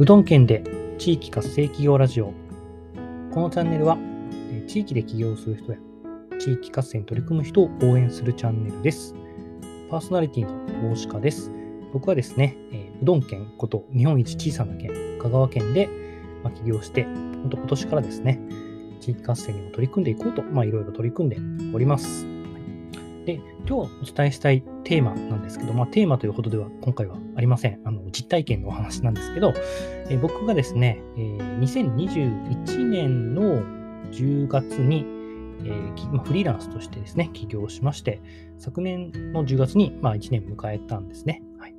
うどん県で地域活性企業ラジオ。このチャンネルは、地域で起業する人や地域活性に取り組む人を応援するチャンネルです。パーソナリティの大鹿です。僕はですね、えうどん県こと日本一小さな県、香川県で、ま、起業して、本当今年からですね、地域活性にも取り組んでいこうと、まあ、いろいろ取り組んでおります。で、今日お伝えしたいテーマなんですけど、まあ、テーマというほどでは今回はありません。あの、実体験のお話なんですけど、え僕がですね、えー2021年の10月に、えーまあ、フリーランスとしてですね、起業しまして、昨年の10月に、まあ、1年迎えたんですね。はい。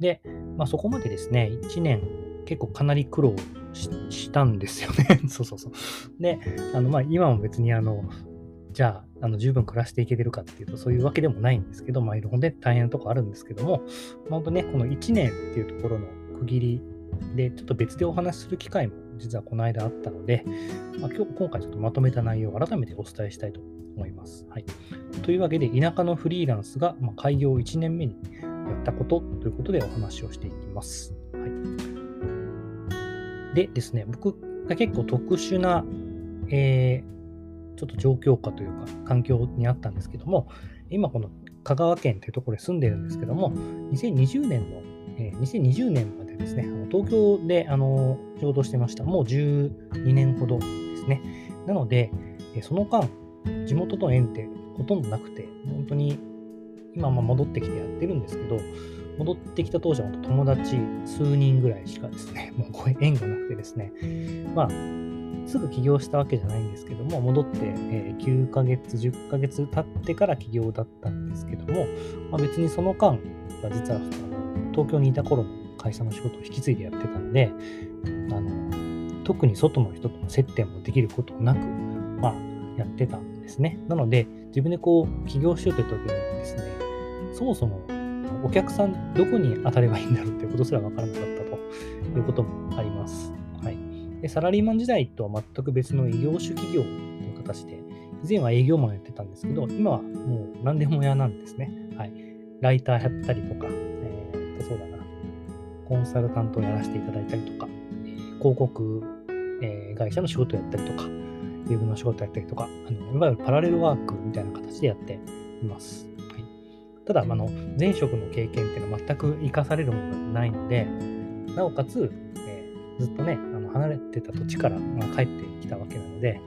で、まあ、そこまでですね、1年結構かなり苦労ししたんですよね。そうそうそう。で、あの、まあ、今も別にあの、じゃあ、あの十分暮らしていけてるかっていうと、そういうわけでもないんですけど、まあ、いろいろね、大変なとこあるんですけども、本当ね、この1年っていうところの区切りで、ちょっと別でお話しする機会も実はこの間あったので、まあ、今日、今回ちょっとまとめた内容を改めてお伝えしたいと思います。はい。というわけで、田舎のフリーランスが、ま、開業1年目にやったことということでお話をしていきます。はい。でですね、僕が結構特殊な、えーちょっと状況下というか、環境にあったんですけども、今この香川県というところに住んでるんですけども、2020年の、えー2020年までですね、東京であの仕事してました。もう12年ほどですね。なので、その間、地元との縁ってほとんどなくて、本当に今ま戻ってきてやってるんですけど、戻ってきた当時は友達数人ぐらいしかですね、もうこういう縁がなくてですね、まあ、すぐ起業したわけじゃないんですけども、戻って、え9ヶ月、10ヶ月経ってから起業だったんですけども、まあ、別にその間実は東京にいた頃の会社の仕事を引き継いでやってたんで、あの特に外の人との接点もできることなく、まあ、やってたんですね。なので、自分でこう、起業しようという時にですね、そもそもお客さんどこに当たればいいんだろうっていうことすら分からなかったということもあります。はい。で、サラリーマン時代とは全く別の異業種企業という形で、以前は営業マンやってたんですけど、今はもう何でも屋なんですね。はい。ライターやったりとか、えーと、そうだな、コンサルタントをやらせていただいたりとか、えー広告、えー会社の仕事やったりとか、ウェブの仕事やったりとか、あのいわゆるパラレルワークみたいな形でやっています。はい、ただ、あの、前職の経験っていうのは全く活かされるものがないので、なおかつ、えーずっとね、あ離れてた土地から、まあ、帰ってきたわけなので、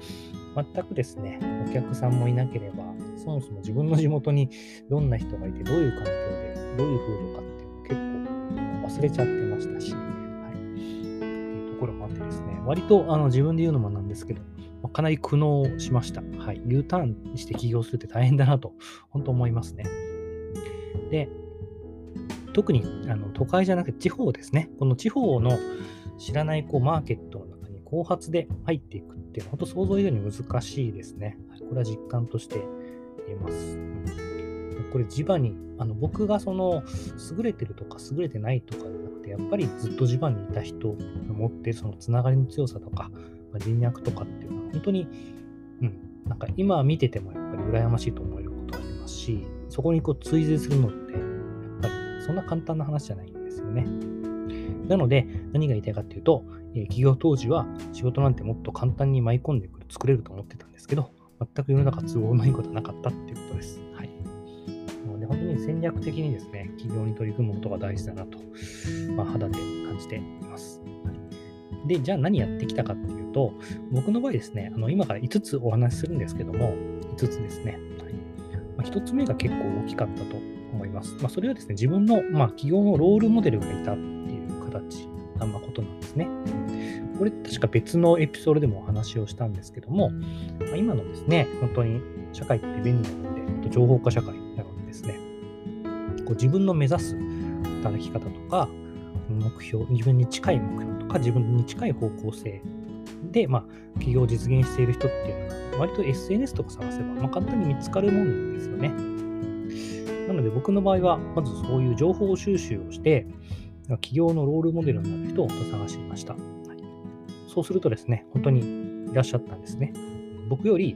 全くですね、お客さんもいなければ、そもそも自分の地元にどんな人がいて、どういう環境で、どういう風土かっていうの結構忘れちゃってましたし、はい。っていうところもあってですね、割とあの自分で言うのもなんですけど、かなり苦悩しました。はい。U ターンして起業するって大変だなと、本当思いますね。で、特にあの都会じゃなくて地方ですね。この地方の知らないこうマーケットの中に後発で入っていくっていうのは本当想像以上に難しいですね。はいこれは実感として言えます。これ地場に、あの僕がその優れてるとか優れてないとかじゃなくて、やっぱりずっと地場にいた人が持ってそのつながりの強さとか、まあ人脈とかっていうのは本当に、うん、なんか今見ててもやっぱり羨ましいと思えることがありますし、そこにこう追随するのって、やっぱりそんな簡単な話じゃないんですよね。なので、何が言いたいかっていうと、えー起業当時は仕事なんてもっと簡単に舞い込んでくる、作れると思ってたんですけど、全く世の中都合のいいことはなかったっていうことです。はい。なので、本当に戦略的にですね、起業に取り組むことが大事だなと、まあ、肌で感じています。で、じゃあ何やってきたかっていうと、僕の場合ですね、あの今から5つお話しするんですけども、5つですね。はいまあ、1つ目が結構大きかったと思います。まあ、それはですね、自分の、まあ、企業のロールモデルがいた形な、ま、ことなんですね。これ確か別のエピソードでもお話をしたんですけども、ま今のですね、本当に社会って便利なので、情報化社会なのでですね、こう自分の目指す働き方とか、目標、自分に近い目標とか、自分に近い方向性で、まあ、企業を実現している人っていうのは、割と SNS とか探せば、まあ、簡単に見つかるもんですよね。なので僕の場合は、まずそういう情報収集をして、企業のロールモデルになる人を探していました。はいそうするとですね、本当にいらっしゃったんですね。僕より、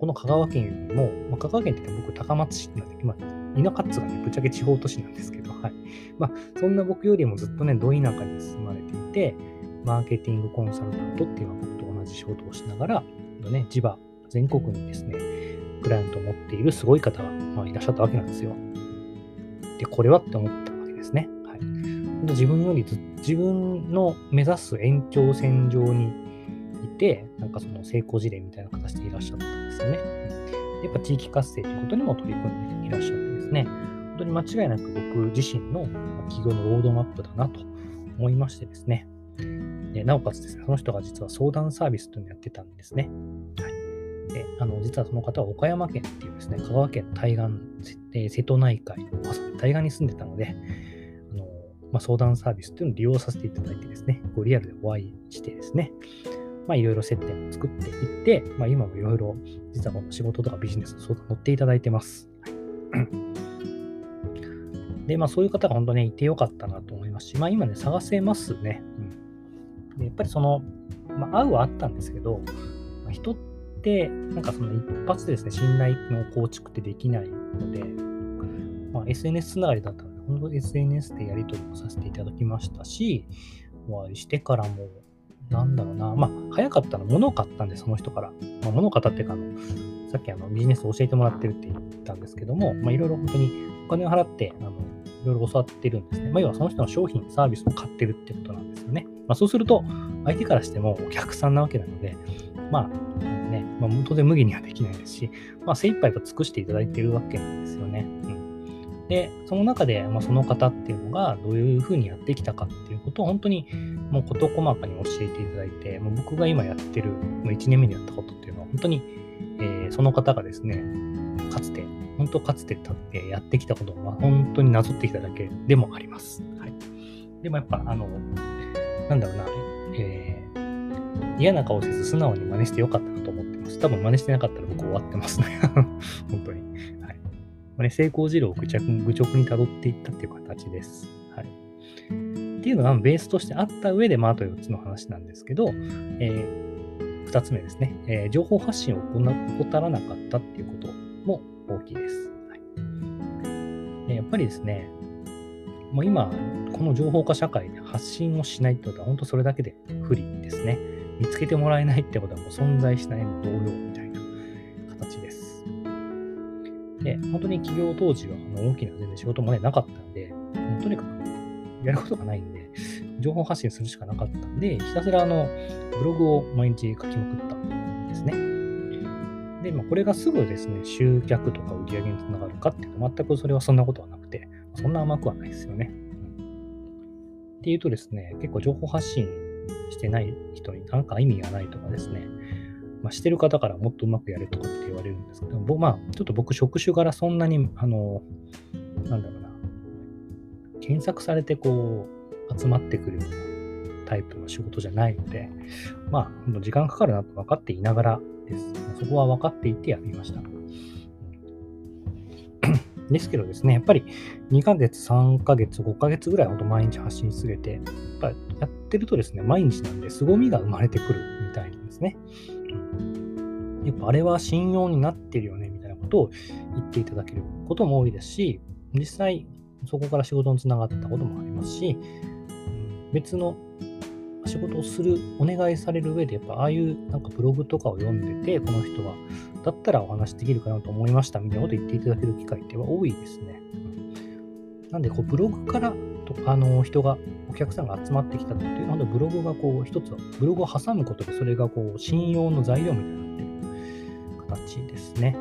この香川県よりも、まあ、香川県って言っても僕高松市なんで、まあ、イナカッツがね、ぶっちゃけ地方都市なんですけど、はい。まあ、そんな僕よりもずっとね、ど田舎に住まれていて、マーケティングコンサルタントっていうのは僕と同じ仕事をしながら、ね、地場、全国にですね、クライアントを持っているすごい方が、まあ、いらっしゃったわけなんですよ。で、これはって思ったわけですね。自分よりず自分の目指す延長線上にいて、なんかその成功事例みたいな形でいらっしゃったんですよね。やっぱ地域活性ということにも取り組んでいらっしゃってですね、本当に間違いなく僕自身の企業のロードマップだなと思いましてですね、でなおかつですね、その人が実は相談サービスというのをやってたんですね。はい、であの実はその方は岡山県っていうですね、香川県対岸、え瀬戸内海の対岸に住んでたので、まあ、相談サービスというのを利用させていただいてですね、こうリアルでお会いしてですね、まあ、いろいろ接点を作っていって、まあ、今もいろいろ実はこの仕事とかビジネスの相談乗っていただいてます。で、まあそういう方が本当ね、いてよかったなと思いますし、まあ今ね、探せますね。うん、やっぱりその、まあ、会うはあったんですけど、まあ、人って、なんかその一発でですね、信頼の構築ってできないので、まあ、SNS つながりだったので、本当 SNS でやり取りをさせていただきましたし、お会いしてからも、なんだろうな、まあ、早かったの、物を買ったんで、その人から。まあ、物を買ったっていうか、あの、さっきあのビジネスを教えてもらってるって言ったんですけども、まあ、いろいろ本当にお金を払って、あの、いろいろ教わってるんですね。まあ、要はその人の商品、サービスを買ってるってことなんですよね。まあ、そうすると、相手からしてもお客さんなわけなので、まあ、ね、まあ、当然無限にはできないですし、まあ、精一杯と尽くしていただいてるわけなんですよね。で、その中で、まあ、その方っていうのがどういうふうにやってきたかっていうことを本当にもう事細かに教えていただいて、もう僕が今やってる、もう1年目にやったことっていうのは本当に、えー、その方がですね、かつて本当かつて立ってやってきたことは本当になぞってきただけでもあります。はい。でもやっぱ、あの、なんだろうな、えー、嫌な顔せず素直に真似してよかったなと思ってます。多分真似してなかったら僕終わってますね。本当に。まあね、成功事例を愚直愚直に辿っていったっていう形です。はい。っていうのがベースとしてあった上で、まあ、あと4つの話なんですけど、えー、2つ目ですね、えー、情報発信を怠らなかったっていうことも大きいです。はい、やっぱりですね、もう今、この情報化社会で発信をしないってことは、本当それだけで不利ですね。見つけてもらえないってことはもう存在しないの同様みたいな形です。で、本当に企業当時はあの大きな全然仕事もね、なかったんで、もうとにかくやることがないんで、情報発信するしかなかったんで、ひたすらあの、ブログを毎日書きまくったんですね。で、まあ、これがすぐですね、集客とか売り上げにつながるかっていうと、全くそれはそんなことはなくて、そんな甘くはないですよね。うん、っていうとですね、結構情報発信してない人になんか意味がないとかですね、まあ、してる方からもっとうまくやれとかって言われるんですけど、まあ、ちょっと僕、職種柄そんなに、あの、なんだろうな、検索されてこう、集まってくるようなタイプの仕事じゃないので、まあ、時間かかるなと分かっていながら、です。そこは分かっていてやりました。ですけどですね、やっぱり2ヶ月、3ヶ月、5ヶ月ぐらいほど毎日発信し続けて、やっぱやってるとですね、毎日なんで凄みが生まれてくるみたいなんですね。やっぱあれは信用になってるよねみたいなことを言っていただけることも多いですし、実際そこから仕事につながったこともありますし、別の仕事をする、お願いされる上で、やっぱああいうなんかブログとかを読んでて、この人は、だったらお話できるかなと思いましたみたいなこと言っていただける機会って多いですね。なんで、こうブログからあの人が、お客さんが集まってきたっていうのは、ブログがこう一つは、ブログを挟むことで、それがこう信用の材料みたいになってる形ですね。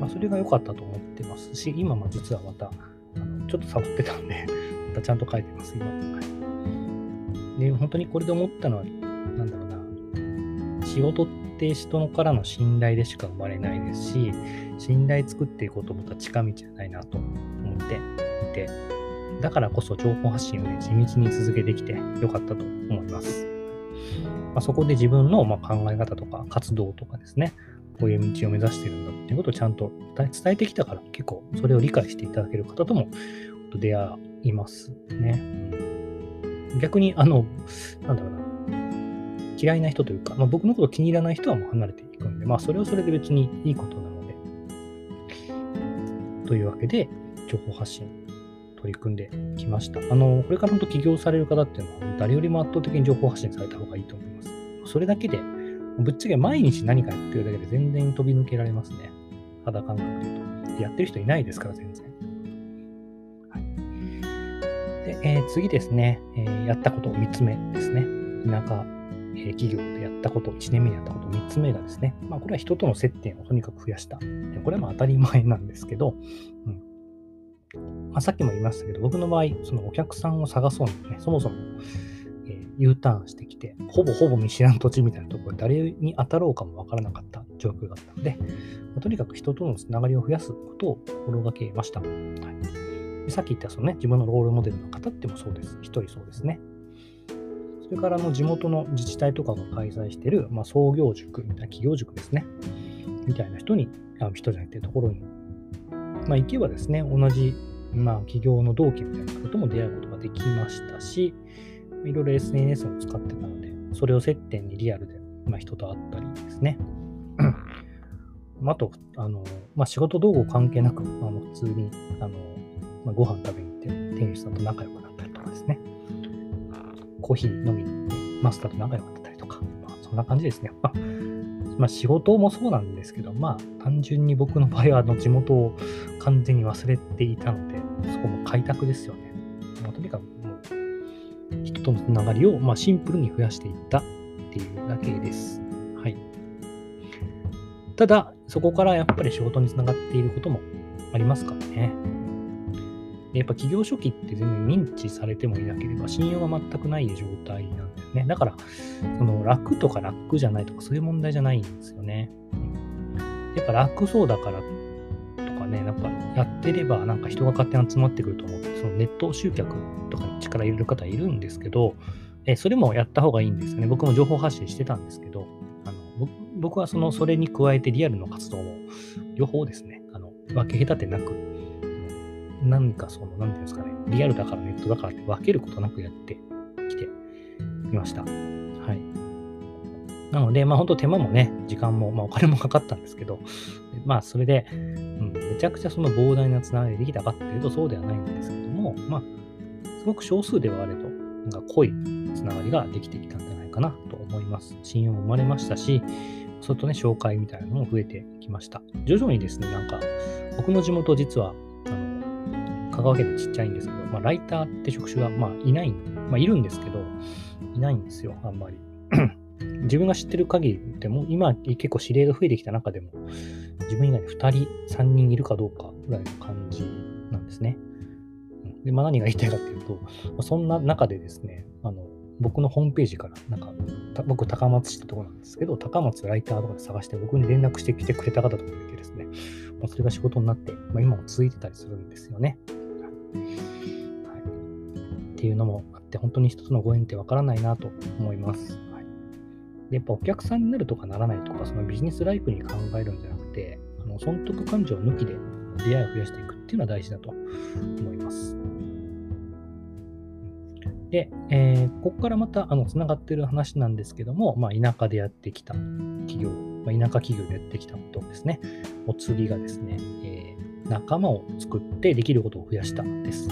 まあ、それが良かったと思ってますし、今も実はまた、ちょっとサボってたんで、またちゃんと書いてます、今。はいで、本当にこれで思ったのは、なんだろうな、仕事って人からの信頼でしか生まれないですし、信頼作っていくことも近道じゃないなと思っていて、だからこそ情報発信をね、地道に続けてきてよかったと思います。まあ、そこで自分のま考え方とか活動とかですね、こういう道を目指してるんだっていうことをちゃんと伝えてきたから結構それを理解していただける方とも出会いますね。逆に、あの、なんだろうな、嫌いな人というか、まあ、僕のこと気に入らない人はもう離れていくんで、まあ、それはそれで別にいいことなので。というわけで、情報発信取り組んできました。あの、これから本当起業される方っていうのは、誰よりも圧倒的に情報発信された方がいいと思います。それだけで、ぶっちゃけ毎日何かやってるだけで全然飛び抜けられますね。肌感覚で言うと。やってる人いないですから、全然。はい、でえー、次ですね、えー、やったこと3つ目ですね。田舎、えー、企業でやったこと、1年目にやったこと3つ目がですね、まあ、これは人との接点をとにかく増やした。これはまあ当たり前なんですけど、うんあ、さっきも言いましたけど、僕の場合、そのお客さんを探そうにね、そもそも、えー、U ターンしてきて、ほぼほぼ見知らん土地みたいなところで誰に当たろうかもわからなかった状況だったので、まあ、とにかく人とのつながりを増やすことを心がけました。はい、でさっき言ったそのね、自分のロールモデルの方ってもそうです。一人そうですね。それからの地元の自治体とかが開催している、まあ、創業塾みたいな企業塾ですね。みたいな人に、あ人じゃなくてところに、まあ、行けばですね、同じまあ、企業の同期みたいなことも出会うことができましたし、いろいろ SNS を使ってたので、それを接点にリアルで、まあ、人と会ったりですね。あと、あの、まあ、仕事道具関係なく、あの普通に、あの、まあ、ご飯食べに行って、店主さんと仲良くなったりとかですね。コーヒー飲みに行って、マスターと仲良くなったりとか、まあ、そんな感じですね。まあ、仕事もそうなんですけど、まあ、単純に僕の場合はあの地元を完全に忘れていたので、そこも開拓ですよね。まあ、とにかくもう、人とのつながりを、まあ、シンプルに増やしていったっていうだけです。はい。ただ、そこからやっぱり仕事につながっていることもありますからね。やっぱ企業初期って全然認知されてもいなければ信用が全くない状態なんね。だから、その楽とか楽じゃないとかそういう問題じゃないんですよね。やっぱ楽そうだからとかね、なんかやってればなんか人が勝手に集まってくると思って、そのネット集客とかに力入れる方いるんですけど、えそれもやった方がいいんですよね。僕も情報発信してたんですけど、あの僕はそのそれに加えてリアルの活動も両方ですね、あの分け隔てなく何かその、何ていうんですかね、リアルだからネットだからって分けることなくやっていました。はい。なので、まあ本当手間もね、時間も、まあお金もかかったんですけど、まあそれで、うん、めちゃくちゃその膨大なつながりできたかっていうとそうではないんですけども、まあ、すごく少数ではあれど、なんか濃いつながりができてきたんじゃないかなと思います。信用も生まれましたし、それとね、紹介みたいなのも増えてきました。徐々にですね、なんか、僕の地元実はあの香川県でちっちゃいんですけど、まあ、ライターって職種は、まあ、いない、まあ、いるんですけど、いないんですよ、あんまり。自分が知ってる限りでも、今結構指令が増えてきた中でも、自分以外に2人、3人いるかどうかぐらいの感じなんですね。で、まあ、何が言いたいかっていうと、そんな中でですね、あの僕のホームページから、なんか、僕、高松市ってとこなんですけど、高松ライターとかで探して僕に連絡してきてくれた方とかもいてですね、まあ、それが仕事になって、まあ、今も続いてたりするんですよね。はい、っていうのもって、本当に人とのご縁ってわからないなと思います。はい、でやっぱお客さんになるとかならないとか、そのビジネスライフに考えるんじゃなくて、あの損得感情抜きで出会いを増やしていくっていうのは大事だと思います。で、えー、ここからまたつながってる話なんですけども、まあ、田舎でやってきた企業、まあ、田舎企業でやってきたことですね。お次がですね、えー仲間を作ってできることを増やしたです。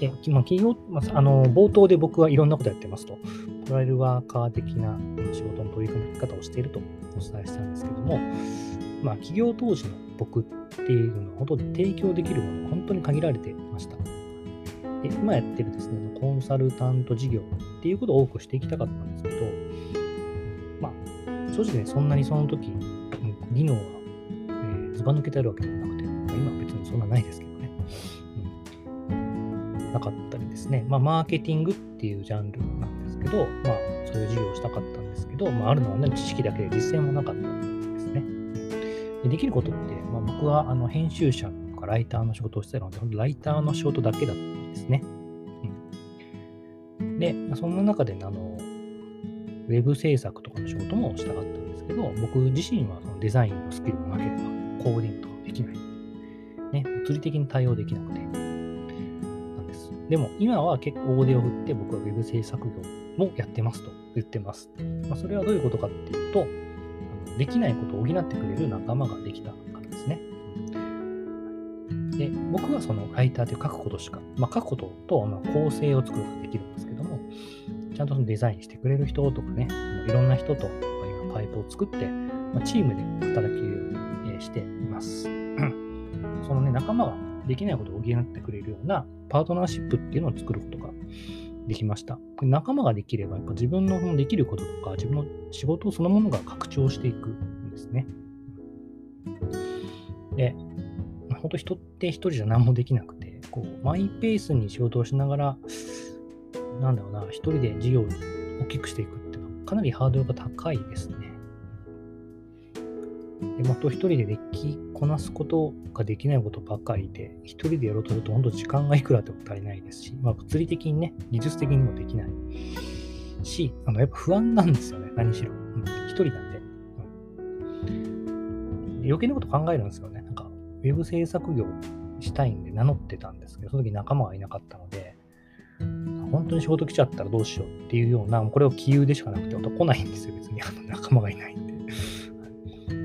でまあ、企業、まあ、あの冒頭で僕はいろんなことやってますと、プライルワーカー的な仕事の取り組み方をしているとお伝えしたんですけども、まあ、企業当時の僕っていうのは、本当に提供できるものが本当に限られていました。で今やってるですね、コンサルタント事業っていうことを多くしていきたかったんですけど、まあ、正直ね、そんなにその時、技能がずば抜けてあるわけでもなくて、まあ、今は別にそんなないですけどですね。まあ、マーケティングっていうジャンルなんですけど、まあ、そういう事業をしたかったんですけど、まあ、あるのはね、知識だけで実践もなかったんですね。でできることって、まあ、僕はあの編集者とかライターの仕事をしてたので、ライターの仕事だけだったんですね。うん、で、そんな中で、あの、ウェブ制作とかの仕事もしたかったんですけど、僕自身はそのデザインのスキルもなければ、コーディングとかできない。ね、物理的に対応できなくて。で。も、今は結構大手を振って僕は Web 制作業もやってますと言ってます。まあ、それはどういうことかっていうと、できないことを補ってくれる仲間ができたからですね。で僕はそのライターで書くことしか、まあ、書くことと、ま、構成を作ることができるんですけども、ちゃんとそのデザインしてくれる人とかね、いろんな人と今パイプを作って、まあ、チームで働けるようにしています。そのね、仲間ができないことを補ってくれるようなパートナーシップっていうのを作ることができました。仲間ができれば、やっぱ自分のできることとか、自分の仕事そのものが拡張していくんですね。で、本当人って一人じゃ何もできなくて、こう、マイペースに仕事をしながら、なんだろうな、一人で事業を大きくしていくっていうのは、かなりハードルが高いですね。で、また一人でできこなすことができないことばっかりで、一人でやろうとすると、本当時間がいくらでも足りないですし、まあ、物理的にね、技術的にもできないし、あのやっぱ不安なんですよね、何しろ。うん、一人なんで、うん。余計なこと考えるんですよね。なんか、ウェブ制作業したいんで名乗ってたんですけど、その時仲間がいなかったので、本当に仕事来ちゃったらどうしようっていうような、これを杞憂でしかなくて、来ないんですよ、別に。あの仲間がいないんで。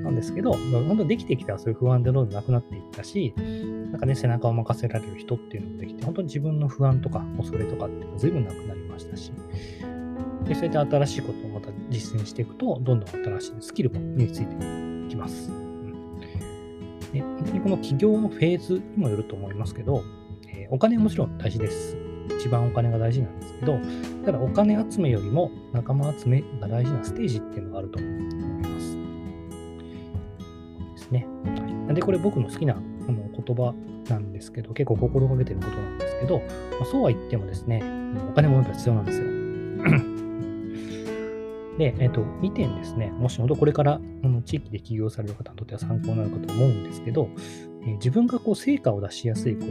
なんですけど、本当できてきたらそういう不安でどんどんなくなっていったし、なんかね、背中を任せられる人っていうのもできて、本当に自分の不安とか恐れとかっていうのが随分なくなりましたし、で、そうやって新しいことをまた実践していくと、どんどん新しいスキルも身についてきます。うん、で本当にこの起業のフェーズにもよると思いますけど、えー、お金はもちろん大事です。一番お金が大事なんですけど、ただお金集めよりも仲間集めが大事なステージっていうのがあると思います。ですね。はい、で、これ僕の好きなあの言葉なんですけど、結構心がけてることなんですけど、まあ、そうは言ってもですね、お金もやっぱ必要なんですよ。で、えっ、ー、と、2点ですね、もし本当これからあの地域で起業される方にとっては参考になるかと思うんですけど、えー、自分がこう成果を出しやすいこ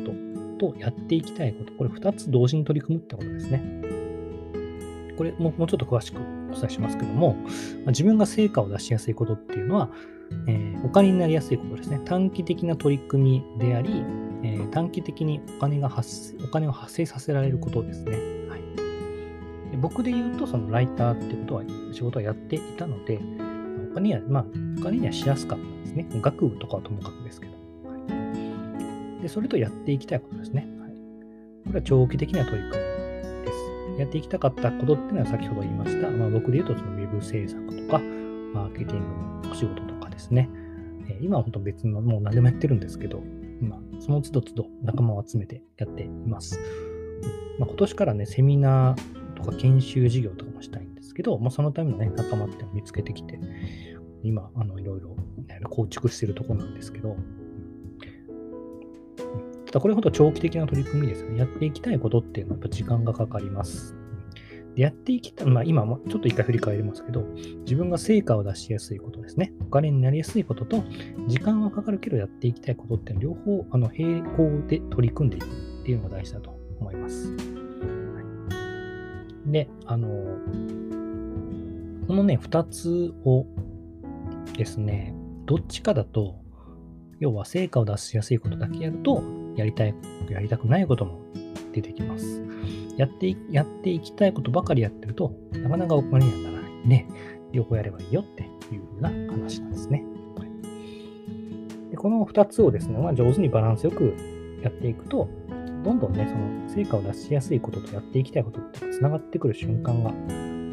ととやっていきたいこと、これ2つ同時に取り組むってことですね。これももうちょっと詳しくお伝えしますけども、ま、自分が成果を出しやすいことっていうのは、えー、お金になりやすいことですね。短期的な取り組みであり、えー、短期的にお金が発お金を発生させられることですね。はい、で僕で言うと、そのライターってことは、仕事はやっていたので、お金には、まあ、お金にはしやすかったんですね。学部とかはともかくですけど。はい、で、それとやっていきたいことですね。はい、これは長期的な取り組み。やっていきたかったことっていうのは先ほど言いました。まあ、僕で言うと、そのウェブ制作とか、マーケティングのお仕事とかですね。え今は本当別の、もう何でもやってるんですけど、今、その都度都度仲間を集めてやっています。まあ、今年からね、セミナーとか研修事業とかもしたいんですけど、まあ、そのためのね、仲間って見つけてきて、今、あのいろいろ構築してるところなんですけど、だこれほど長期的な取り組みですね。やっていきたいことっていうのはやっぱ時間がかかります。でやっていきたい、まあ今もちょっと一回振り返りますけど、自分が成果を出しやすいことですね。お金になりやすいことと、時間はかかるけどやっていきたいことって両方あの並行で取り組んでいくっていうのが大事だと思います。はい、で、あの、このね、2つをですね、どっちかだと、要は成果を出しやすいことだけやると、やりたい、やりたくないことも出てきます。やってやっていきたいことばかりやってると、なかなかお金にはならないね。両方やればいいよっていうふうな話なんですね。でこの2つをですね、まあ、上手にバランスよくやっていくと、どんどんね、その成果を出しやすいこととやっていきたいことってつながってくる瞬間が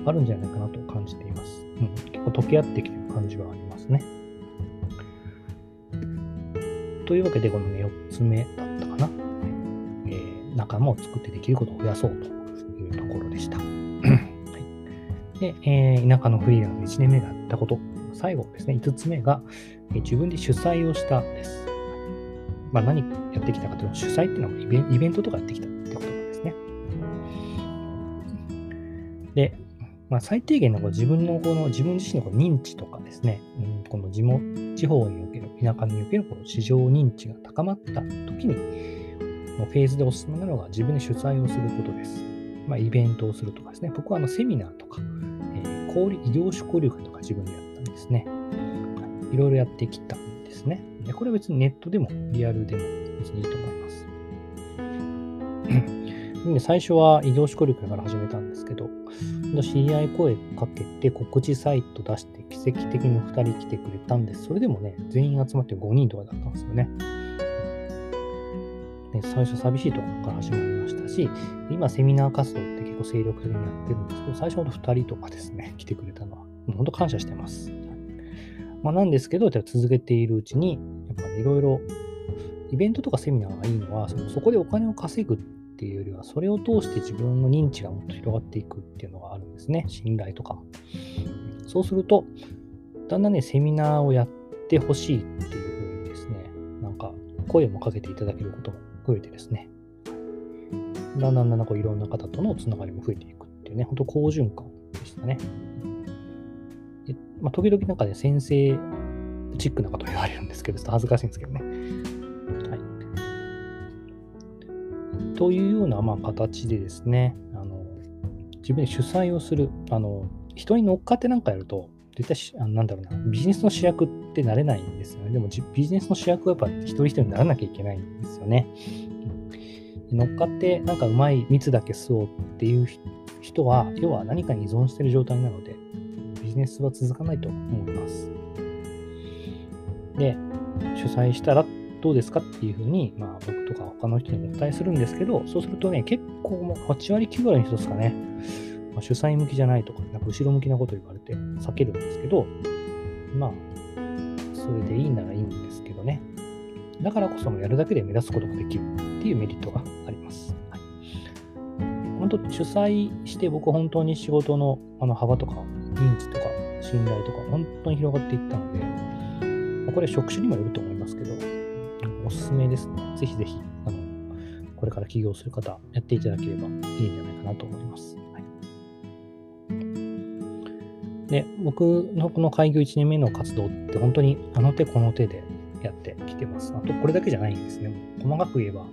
あるんじゃないかなと感じています。うん、結構溶け合ってきてる感じはありますね。というわけで、このね、4つ目。仲間を作ってできることを増やそうというところでした。はい、で、えー、田舎のフリーランス1年目がやったこと、最後ですね、5つ目が、えー、自分で主催をしたです。まあ、何やってきたかというと、主催っていうのはイベイベントとかやってきたってことなんですね。で、まあ、最低限のこ自分のこの自分自身のこの認知とかですね、うん、この地地方における、田舎におけるこの市場認知が高まった時に、のフェーズでおすすめなのが自分で主催をすることです。まあ、イベントをするとかですね。僕はあのセミナーとか、えー、交異業種交流会とか自分でやったんですね。いろいろやってきたんですね。でこれは別にネットでもリアルでも別にいいと思います。で最初は異業種交流会から始めたんですけど、知り合い声かけて告知サイト出して奇跡的に2人来てくれたんです。それでもね、全員集まって5人とかだったんですよね。ね、最初寂しいところから始まりましたし、今セミナー活動って結構精力的にやってるんですけど、最初ほど2人とかですね、来てくれたのは、本当感謝してます。まあ、なんですけど、続けているうちに、やっぱね、いろいろ、イベントとかセミナーがいいのは、そのそこでお金を稼ぐっていうよりは、それを通して自分の認知がもっと広がっていくっていうのがあるんですね。信頼とか。そうすると、だんだんね、セミナーをやってほしいっていうふうにですね、なんか声もかけていただけることも増えてですね、だんだんだんだんこういろんな方とのつながりも増えていくっていうね、本当好循環でしたね。でまあ、時々なんかね、先生チックなこと言われるんですけど、ちょっと恥ずかしいんですけどね。はい。というようなまあ形でですね、あの自分で主催をする、あの人に乗っかってなんかやると、絶対あなんだろうな、ビジネスの主役っってなれないんですよね。でもビジネスの主役はやっぱ一人一人にならなきゃいけないんですよね。乗っかってなんかうまい蜜だけ吸おうっていう人は、要は何かに依存してる状態なので、ビジネスは続かないと思います。で、主催したらどうですかっていうふうに、まあ僕とか他の人にお伝えするんですけど、そうするとね、結構もう8割9割の人ですかね、まあ、主催向きじゃないとか、なんか後ろ向きなこと言われて避けるんですけど、まあ、それでいいならいいんですけどね。だからこそやるだけで目立つことができるっていうメリットがあります。はい、本当、主催して僕本当に仕事のあの幅とか認知とか信頼とか本当に広がっていったので、これ職種にもよると思いますけど、おすすめですね。ぜひぜひ、あの、これから起業する方、やっていただければいいんじゃないかなと思います。で、僕のこの開業1年目の活動って本当にあの手この手でやってきてます。あと、これだけじゃないんですね。細かく言えば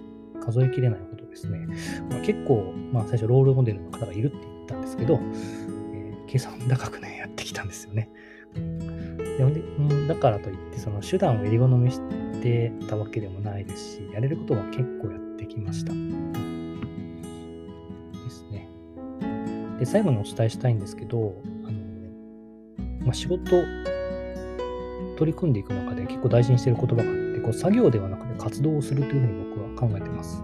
数えきれないほどですね。まあ、結構、まあ最初ロールモデルの方がいるって言ったんですけど、えー、計算高くね、やってきたんですよね。でん、だからといって、その手段を襟好みしてたわけでもないですし、やれることは結構やってきました。ですね。で、最後にお伝えしたいんですけど、まあ、仕事取り組んでいく中で結構大事にしている言葉があってこう作業ではなくて活動をするというふうに僕は考えてます。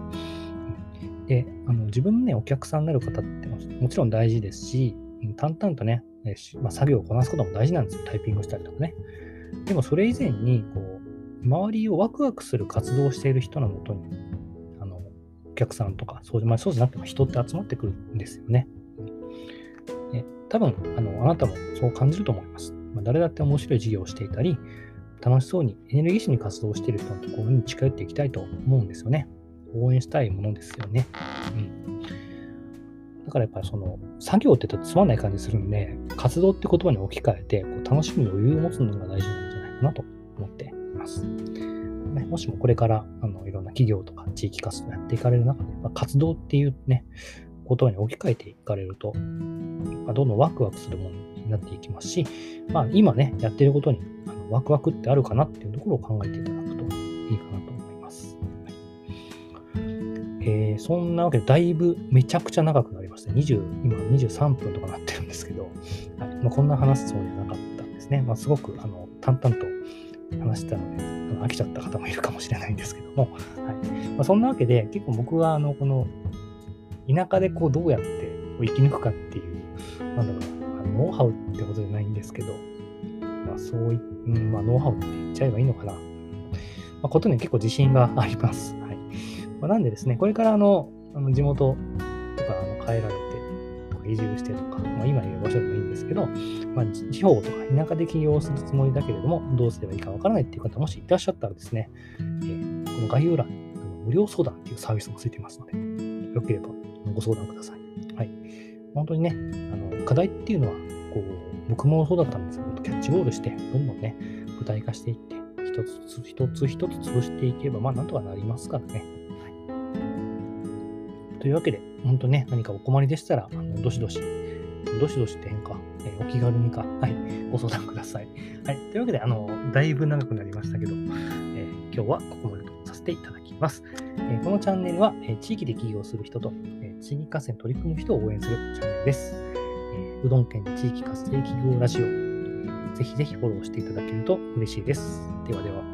であの自分の、ね、お客さんになる方ってもちろん大事ですし淡々とね、まあ、作業をこなすことも大事なんですよタイピングしたりとかね。でもそれ以前にこう周りをワクワクする活動をしている人のもとにあのお客さんとかそう,、まあ、そうじゃなくても人って集まってくるんですよね。多分あのあなたもそう感じると思います。まあ、誰だって面白い事業をしていたり、楽しそうにエネルギッシュに活動している人のところに近寄っていきたいと思うんですよね。応援したいものですよね。うん。だからやっぱりその作業って言うとつまんない感じするんで、活動って言葉に置き換えてこう楽しむ余裕を持つのが大事なんじゃないかなと思っています。ね、もしもこれからあのいろんな企業とか地域活動やっていかれる中で、ま、活動っていうね、言葉に置き換えていかれると、まあ、どんどんワクワクするものになっていきますし、まあ、今ね、やってることにあのワクワクってあるかなっていうところを考えていただくといいかなと思います。えー、そんなわけで、だいぶめちゃくちゃ長くなりました。20今23分とかなってるんですけど、はいまあ、こんな話すつもりはなかったんですね。まあ、すごくあの淡々と話したので、飽きちゃった方もいるかもしれないんですけども、はいまあ、そんなわけで、結構僕はあのこの田舎でこうどうやって生き抜くかっていう、なんだろうな、ノウハウってことじゃないんですけど、まあそうい、うん、まあノウハウって言っちゃえばいいのかな。まあ、ことに結構自信があります。はい。まあ、なんでですね、これからあの、あの地元とかあの変えられて、とか移住してとか、まあ、今いる場所でもいいんですけど、まあ、地方とか田舎で起業するつもりだけれども、どうすればいいかわからないっていう方もしいらっしゃったらですね、えー、この概要欄に無料相談っていうサービスもついてますので、よければご相談ください。はい。本当にね、あの課題っていうのは、こう、僕もそうだったんですけど、キャッチボールして、どんどんね、具体化していって、一つ一つ一つ潰していけば、まあ、なんとかなりますからね。はい。というわけで、本当ね、何かお困りでしたら、あのどしどし、どしどしって変か、えー、お気軽にか、はい、ご相談ください。はい。というわけで、あの、だいぶ長くなりましたけど、えー、今日はここまでとさせていただきます。えー、このチャンネルは、え地域で起業する人と、地域活性に取り組む人を応援するチャンネルです。え、うどん県地域活性企業ラジオ、ぜひぜひフォローしていただけると嬉しいです。ではでは。